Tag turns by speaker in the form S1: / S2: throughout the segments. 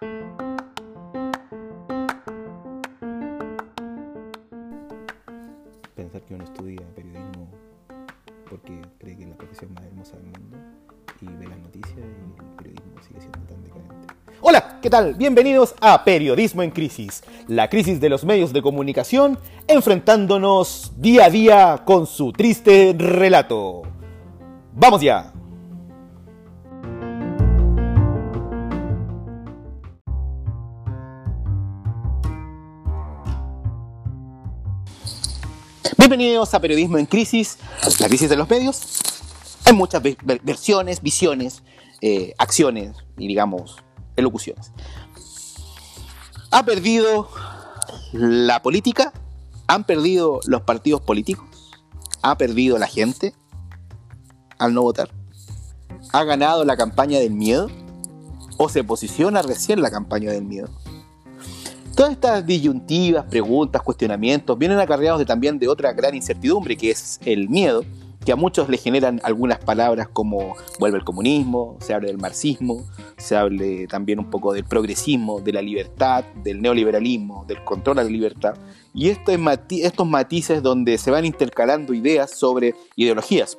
S1: Pensar que uno estudia periodismo porque cree que es la profesión más hermosa del mundo y ve las noticias y el periodismo sigue siendo tan decadente. Hola, ¿qué tal? Bienvenidos a Periodismo en Crisis, la crisis de los medios de comunicación enfrentándonos día a día con su triste relato. ¡Vamos ya! Bienvenidos a Periodismo en Crisis, la crisis de los medios. Hay muchas ve- ver- versiones, visiones, eh, acciones y digamos elocuciones. Ha perdido la política, han perdido los partidos políticos, ha perdido la gente al no votar, ha ganado la campaña del miedo o se posiciona recién la campaña del miedo. Todas estas disyuntivas, preguntas, cuestionamientos vienen acarreados de, también de otra gran incertidumbre que es el miedo, que a muchos le generan algunas palabras como vuelve el comunismo, se habla del marxismo, se hable también un poco del progresismo, de la libertad, del neoliberalismo, del control a la libertad, y estos, mati- estos matices donde se van intercalando ideas sobre ideologías.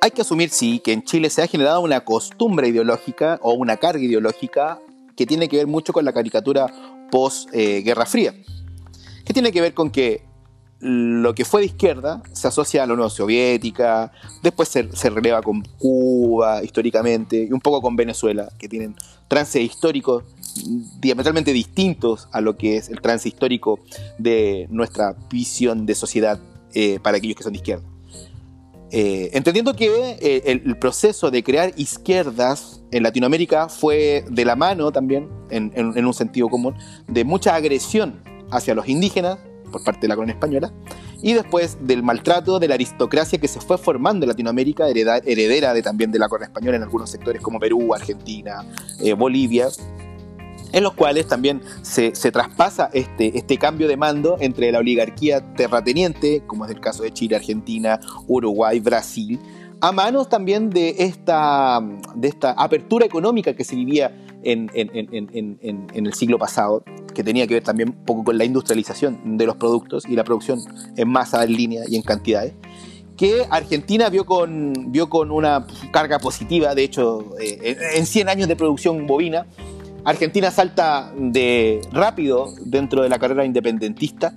S1: Hay que asumir, sí, que en Chile se ha generado una costumbre ideológica o una carga ideológica que tiene que ver mucho con la caricatura post-Guerra Fría, que tiene que ver con que lo que fue de izquierda se asocia a la Unión Soviética, después se, releva con Cuba históricamente y un poco con Venezuela, que tienen trances históricos diametralmente distintos a lo que es el trance histórico de nuestra visión de sociedad eh, para aquellos que son de izquierda. Eh, entendiendo que eh, el proceso de crear izquierdas en Latinoamérica fue de la mano también, en, un sentido común, de mucha agresión hacia los indígenas por parte de la corona española y después del maltrato de la aristocracia que se fue formando en Latinoamérica, heredera de, también de la corona española en algunos sectores como Perú, Argentina, eh, Bolivia, en los cuales también se, se traspasa este, este cambio de mando entre la oligarquía terrateniente, como es el caso de Chile, Argentina, Uruguay, Brasil, a manos también de esta, de esta apertura económica que se vivía en, en- en- en- el siglo pasado, que tenía que ver también un poco con la industrialización de los productos y la producción en masa, en línea y en cantidades que Argentina vio con, vio con una carga positiva, de hecho, eh, en 100 años de producción bovina, Argentina salta de rápido dentro de la carrera independentista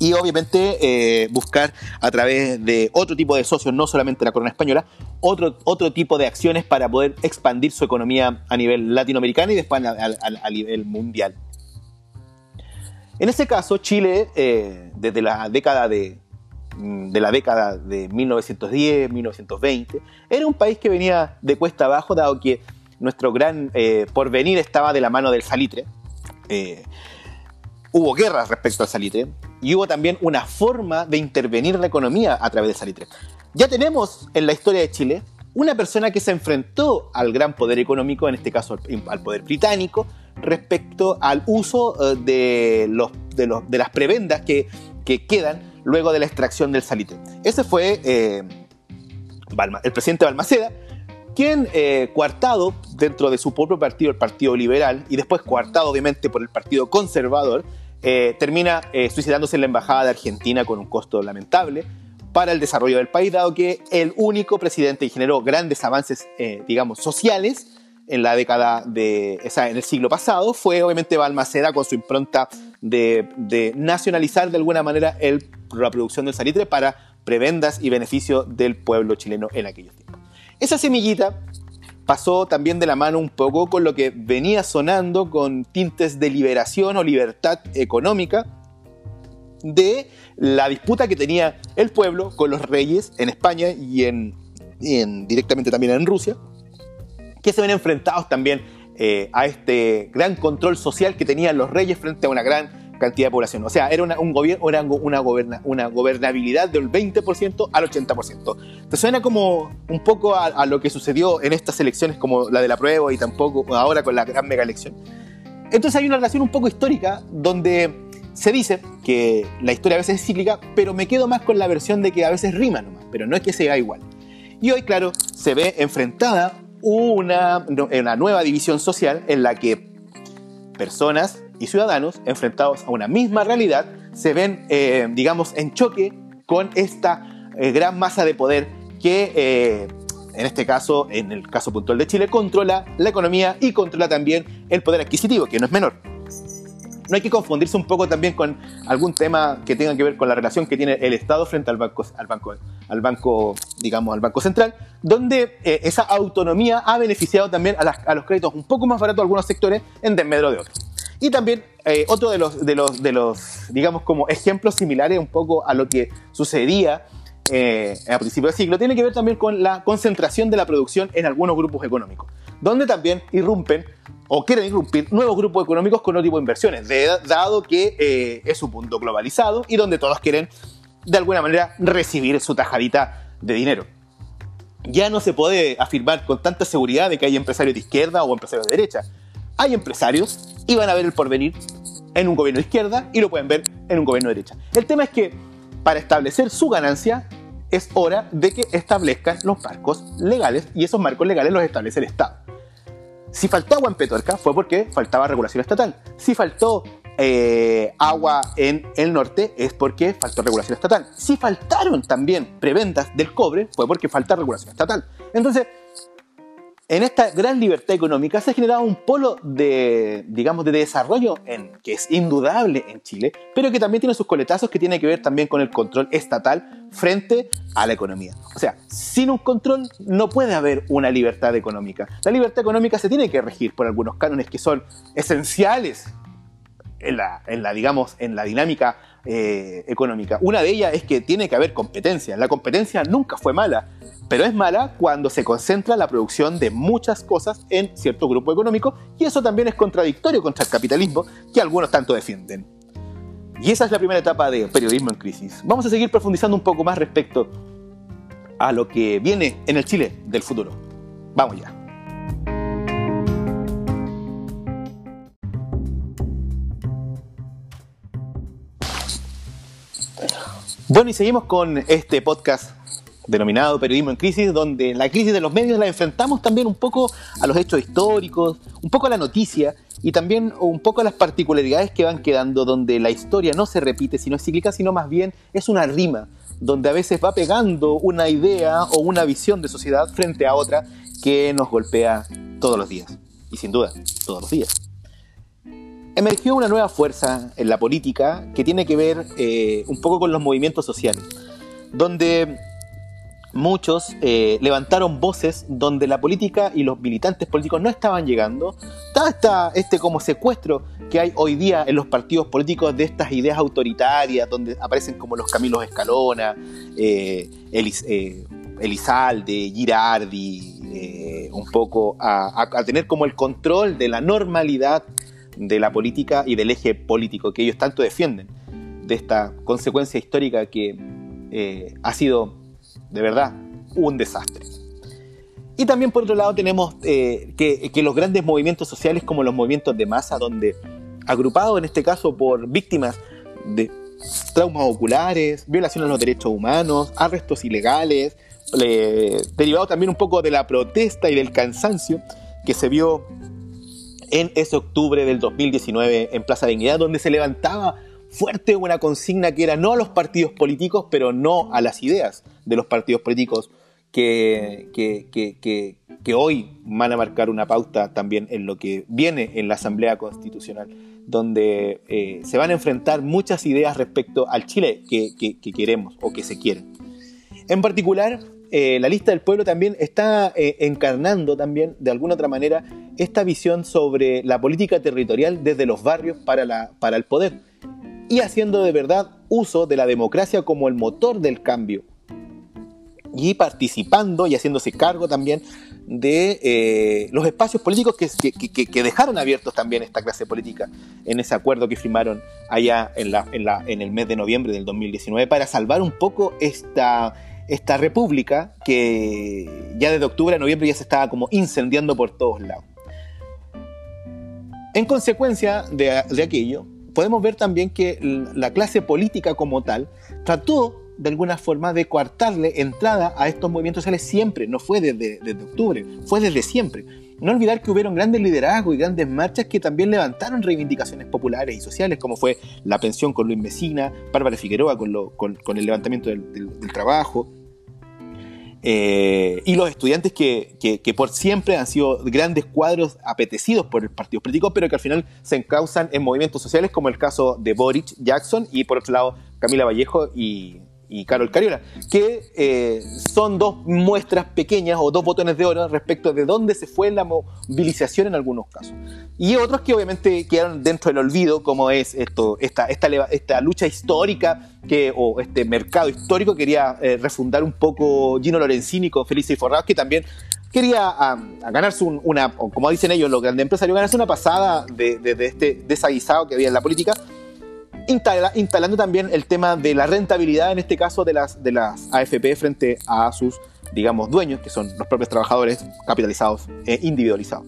S1: y obviamente eh, buscar a través de otro tipo de socios, no solamente la corona española, otro, otro tipo de acciones para poder expandir su economía a nivel latinoamericano y después a, a- nivel mundial. En ese caso, Chile, eh, desde la década de, mm, de la década de 1910, 1920, era un país que venía de cuesta abajo, dado que nuestro gran eh, porvenir estaba de la mano del salitre. Hubo guerras respecto al salitre y hubo también una forma de intervenir la economía a través del salitre. Ya tenemos en la historia de Chile una persona que se enfrentó al gran poder económico, en este caso al, poder británico, respecto al uso eh, de, los, de, los- de las prebendas que, que quedan luego de la extracción del salitre. Ese fue eh, el presidente Balmaceda, quien, eh, coartado dentro de su propio partido, el Partido Liberal, y después coartado obviamente por el Partido Conservador, eh, termina eh, suicidándose en la Embajada de Argentina con un costo lamentable para el desarrollo del país, dado que el único presidente que generó grandes avances, eh, digamos, sociales en la década de, o sea, en el siglo pasado, fue obviamente Balmaceda con su impronta de, nacionalizar de alguna manera el, la producción del salitre para prebendas y beneficio del pueblo chileno en aquellos tiempos. Esa semillita pasó también de la mano un poco con lo que venía sonando con tintes de liberación o libertad económica de la disputa que tenía el pueblo con los reyes en España y en, y en- directamente también en Rusia, que se ven enfrentados también eh, a este gran control social que tenían los reyes frente a una gran cantidad de población. O sea, era una, un gobierno, era una, goberna- una gobernabilidad del 20% al 80%. ¿Te suena como un poco a, lo que sucedió en estas elecciones como la de la prueba y tampoco ahora con la gran mega elección? Entonces hay una relación un poco histórica donde se dice que la historia a veces es cíclica, pero me quedo más con la versión de que a veces rima nomás, pero no es que sea igual. Y hoy, claro, se ve enfrentada una, una nueva división social en la que personas y ciudadanos enfrentados a una misma realidad se ven, eh, digamos, en choque con esta eh, gran masa de poder que, eh, en este caso, en el caso puntual de Chile, controla la economía y controla también el poder adquisitivo, que no es menor no hay que confundirse un poco también con algún tema que tenga que ver con la relación que tiene el Estado frente al banco, al banco, al banco digamos, al banco central, donde eh, esa autonomía ha beneficiado también a, los créditos un poco más baratos de algunos sectores en desmedro de otros. Y también eh, otro de los, de, los, de los, digamos, como ejemplos similares un poco a lo que sucedía eh, a principios del siglo, tiene que ver también con la concentración de la producción en algunos grupos económicos, donde también irrumpen o quieren irrumpir nuevos grupos económicos con otro tipo de inversiones, dado que eh, es un mundo globalizado y donde todos quieren de alguna manera recibir su tajadita de dinero. Ya no se puede afirmar con tanta seguridad de que hay empresarios de izquierda o empresarios de derecha. Hay empresarios y van a ver el porvenir en un gobierno de izquierda y lo pueden ver en un gobierno de derecha. El tema es que para establecer su ganancia es hora de que establezcan los marcos legales y esos marcos legales los establece el Estado. Si faltó agua en Petorca fue porque faltaba regulación estatal. Si faltó eh, agua en el norte es porque faltó regulación estatal. Si faltaron también preventas del cobre fue porque falta regulación estatal. Entonces, en esta gran libertad económica se ha generado un polo de, digamos, de desarrollo en, que es indudable en Chile, pero que también tiene sus coletazos que tiene que ver también con el control estatal frente a la economía. O sea, sin un control no puede haber una libertad económica. La libertad económica se tiene que regir por algunos cánones que son esenciales en la, en la digamos, en la dinámica eh, económica. Una de ellas es que tiene que haber competencia. La competencia nunca fue mala pero es mala cuando se concentra la producción de muchas cosas en cierto grupo económico y eso también es contradictorio contra el capitalismo que algunos tanto defienden. Y esa es la primera etapa de periodismo en crisis. Vamos a seguir profundizando un poco más respecto a lo que viene en el Chile del futuro. Vamos ya. Bueno, y seguimos con este podcast denominado Periodismo en Crisis, donde la crisis de los medios la enfrentamos también un poco a los hechos históricos, un poco a la noticia y también un poco a las particularidades que van quedando, donde la historia no se repite, sino es cíclica, sino más bien es una rima, donde a veces va pegando una idea o una visión de sociedad frente a otra que nos golpea todos los días, y sin duda, todos los días. Emergió una nueva fuerza en la política que tiene que ver eh, un poco con los movimientos sociales, donde muchos eh, levantaron voces donde la política y los militantes políticos no estaban llegando. Está este como secuestro que hay hoy día en los partidos políticos de estas ideas autoritarias, donde aparecen como los Camilos Escalona, eh, Elizalde, Girardi, un poco a, tener como el control de la normalidad de la política y del eje político que ellos tanto defienden, de esta consecuencia histórica que ha sido de verdad, un desastre. Y también por otro lado tenemos eh, que, los grandes movimientos sociales como los movimientos de masa, donde agrupados en este caso por víctimas de traumas oculares, violaciones a los derechos humanos, arrestos ilegales, derivado también un poco de la protesta y del cansancio que se vio en ese octubre del 2019 en Plaza Dignidad, donde se levantaba fuerte una consigna que era no a los partidos políticos, pero no a las ideas de los partidos políticos que, que, hoy van a marcar una pauta también en lo que viene en la Asamblea Constitucional, donde eh, se van a enfrentar muchas ideas respecto al Chile que, queremos o que se quieren. En particular, eh, la lista del pueblo también está eh, encarnando también de alguna otra manera esta visión sobre la política territorial desde los barrios para, la, para el poder. Y haciendo de verdad uso de la democracia como el motor del cambio. Y participando y haciéndose cargo también de eh, los espacios políticos que, dejaron abiertos también esta clase política en ese acuerdo que firmaron allá en, la, en, el mes de noviembre del 2019 para salvar un poco esta, esta república que ya desde octubre a noviembre ya se estaba como incendiando por todos lados. En consecuencia de aquello, podemos ver también que la clase política como tal trató de alguna forma de coartarle entrada a estos movimientos sociales siempre, no fue desde, octubre, fue desde siempre. No olvidar que hubieron grandes liderazgos y grandes marchas que también levantaron reivindicaciones populares y sociales, como fue la pensión con Luis Mesina, Bárbara Figueroa con, el levantamiento del trabajo, eh, y los estudiantes que, que, por siempre han sido grandes cuadros apetecidos por el partido político, pero que al final se encausan en movimientos sociales, como el caso de Boric Jackson y por otro lado Camila Vallejo y, y Carol Cariola, que eh, son dos muestras pequeñas o dos botones de oro respecto de dónde se fue la movilización en algunos casos. Y otros que obviamente quedaron dentro del olvido, como es esto, esta, esta, esta lucha histórica que, o este mercado histórico quería eh, refundar un poco Gino Lorenzini con Felice y Forrados, que también quería a, ganarse un, una, como dicen ellos los grandes empresarios, ganarse una pasada de, de, de este desaguisado que había en la política instala, instalando también el tema de la rentabilidad, en este caso de las, de las AFP frente a sus, digamos, dueños, que son los propios trabajadores capitalizados e individualizados.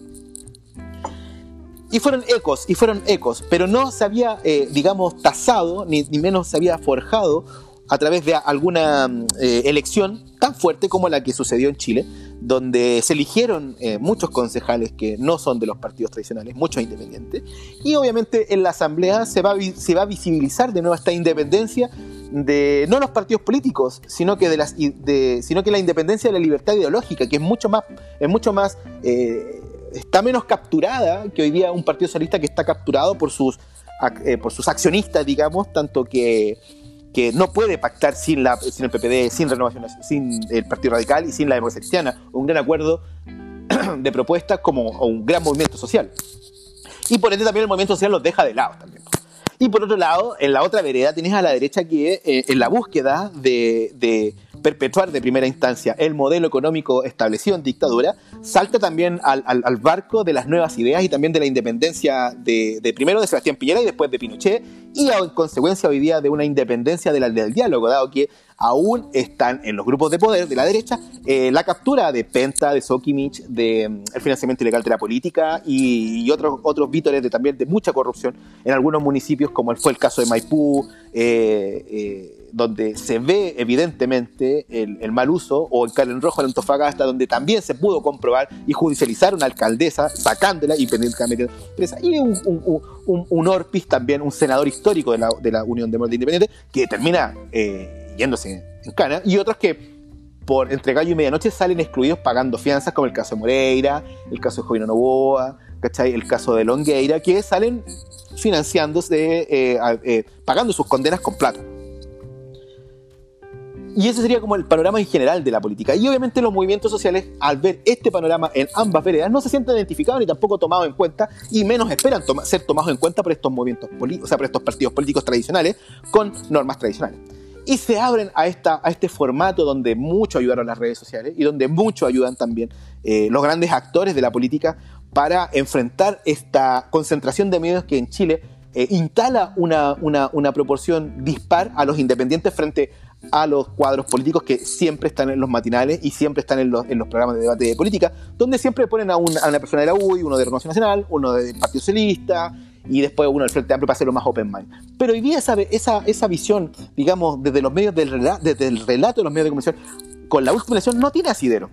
S1: Y fueron ecos, y fueron ecos, pero no se había, eh, digamos, tasado, ni, ni, menos se había forjado a través de alguna eh, elección tan fuerte como la que sucedió en Chile, donde se eligieron eh, muchos concejales que no son de los partidos tradicionales, muchos independientes, y obviamente en la Asamblea se va, se va a visibilizar de nuevo esta independencia de no los partidos políticos, sino que, de las, sino que la independencia de la libertad ideológica, que es mucho más, es mucho más eh, está menos capturada que hoy día un partido socialista que está capturado por sus, eh, por sus accionistas, digamos, tanto que que no puede pactar sin, la, sin el PPD, sin Renovación, sin el Partido Radical y sin la democracia cristiana. Un gran acuerdo de propuestas como un gran movimiento social. Y por ende también el movimiento social los deja de lado también. Y por otro lado, en la otra vereda tienes a la derecha que eh, en la búsqueda de, perpetuar de primera instancia el modelo económico establecido en dictadura, salta también al, al, al barco de las nuevas ideas y también de la independencia de, de, primero de Sebastián Piñera y después de Pinochet, y en consecuencia hoy día de una independencia del, del diálogo, dado que aún están en los grupos de poder de la derecha eh, la captura de Penta, de Sokimich, de el financiamiento ilegal de la política y, y, otros, otros vítores de, también de mucha corrupción en algunos municipios, como fue el caso de Maipú, eh, eh, donde se ve evidentemente el, mal uso, o el Calen Rojo en Antofagasta, donde también se pudo comprobar y judicializar una alcaldesa, sacándola y pendiente presa, y un, un, un, un, Orpis también, un senador histórico de la, de la Unión Demócrata Independiente, que termina eh, yéndose en cana, y otros que por entre gallo y medianoche salen excluidos pagando fianzas, como el caso de Moreira, el caso de Jovino Novoa, ¿cachai? el caso de Longueira, que salen financiándose, eh, eh, pagando sus condenas con plata. Y ese sería como el panorama en general de la política. Y obviamente los movimientos sociales, al ver este panorama en ambas veredas, no se sienten identificados ni tampoco tomados en cuenta, y menos esperan ser tomados en cuenta por estos movimientos políticos, o sea, por estos partidos políticos tradicionales con normas tradicionales. Y se abren a, esta, a este formato donde mucho ayudaron las redes sociales y donde mucho ayudan también eh, los grandes actores de la política para enfrentar esta concentración de medios que en Chile eh, instala una, una, una, proporción dispar a los independientes frente a los cuadros políticos que siempre están en los matinales y siempre están en los, en los programas de debate de política, donde siempre ponen a, a una persona de la UDI, uno de Renovación Nacional, uno del Partido Socialista y después uno del Frente Amplio para hacerlo más open mind. Pero hoy día esa, esa, esa visión, digamos, desde los medios del relato, desde el relato de los medios de comunicación, con la última elección no tiene asidero.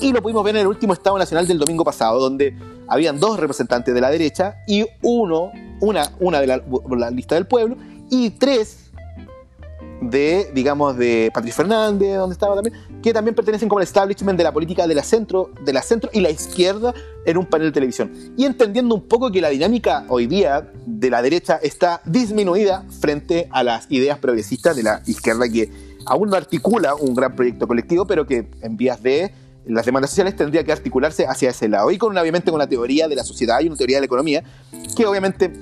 S1: Y lo pudimos ver en el último Estado Nacional del domingo pasado, donde habían dos representantes de la derecha y uno, una, una de la lista del pueblo, y tres de, digamos, de Patricio Fernández, donde estaba también, que también pertenecen como el establishment de la política de la centro, de la centro y la izquierda en un panel de televisión. Y entendiendo un poco que la dinámica hoy día de la derecha está disminuida frente a las ideas progresistas de la izquierda que aún no articula un gran proyecto colectivo, pero que en vías de las demandas sociales tendría que articularse hacia ese lado. Y con, obviamente con la teoría de la sociedad y una teoría de la economía, que obviamente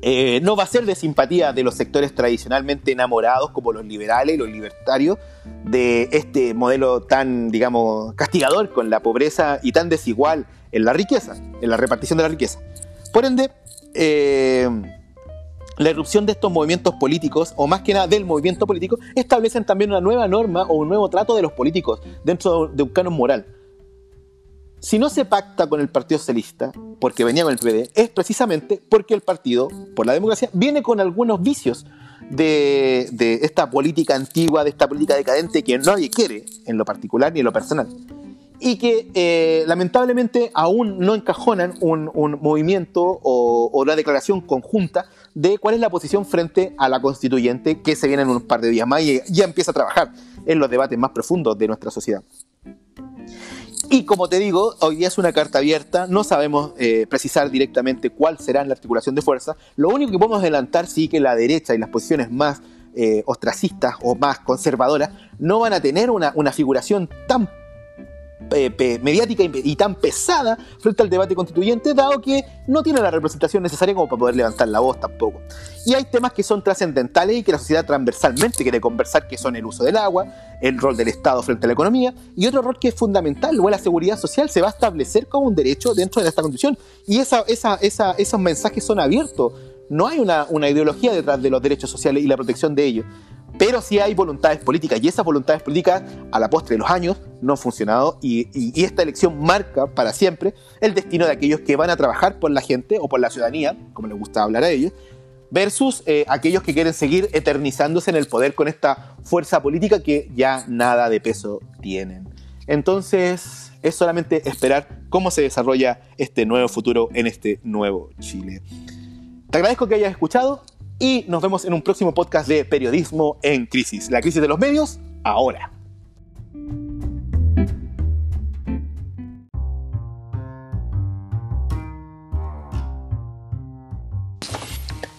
S1: eh, no va a ser de simpatía de los sectores tradicionalmente enamorados como los liberales los libertarios de este modelo tan, digamos, castigador con la pobreza y tan desigual en la riqueza, en la repartición de la riqueza. Por ende, eh, la irrupción de estos movimientos políticos, o más que nada del movimiento político, establecen también una nueva norma o un nuevo trato de los políticos dentro de un canon moral si no se pacta con el Partido Socialista, porque venía con el PD, es precisamente porque el partido, por la democracia, viene con algunos vicios. de, de esta política antigua, de esta política decadente que nadie quiere en lo particular ni en lo personal y que eh, lamentablemente aún no encajonan un, un movimiento o, o, una declaración conjunta de cuál es la posición frente a la constituyente que se viene en un par de días más y ya empieza a trabajar en los debates más profundos de nuestra sociedad. Y como te digo, hoy día es una carta abierta, no sabemos eh, precisar directamente cuál será la articulación de fuerza. Lo único que podemos adelantar sí que la derecha y las posiciones más eh, ostracistas o más conservadoras no van a tener una, una figuración tan mediática y, tan pesada frente al debate constituyente, dado que no tiene la representación necesaria como para poder levantar la voz tampoco. Y hay temas que son trascendentales y que la sociedad transversalmente quiere conversar, que son el uso del agua, el rol del Estado frente a la economía, y otro rol que es fundamental, o la seguridad social, se va a establecer como un derecho dentro de esta constitución. Y esos mensajes son abiertos. No hay una, una ideología detrás de los derechos sociales y la protección de ellos pero sí hay voluntades políticas y esas voluntades políticas a la postre de los años no han funcionado y, esta elección marca para siempre el destino de aquellos que van a trabajar por la gente o por la ciudadanía, como les gusta hablar a ellos, versus eh, aquellos que quieren seguir eternizándose en el poder con esta fuerza política que ya nada de peso tienen. Entonces es solamente esperar cómo se desarrolla este nuevo futuro en este nuevo Chile. Te agradezco que hayas escuchado y nos vemos en un próximo podcast de Periodismo en Crisis. La crisis de los medios, ahora.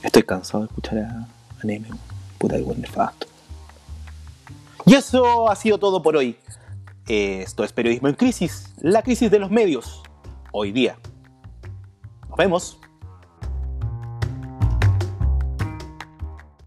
S1: Estoy cansado de escuchar a, a Puta de buen nefasto. Y eso ha sido todo por hoy. Esto es Periodismo en Crisis, la crisis de los medios, hoy día. Nos vemos.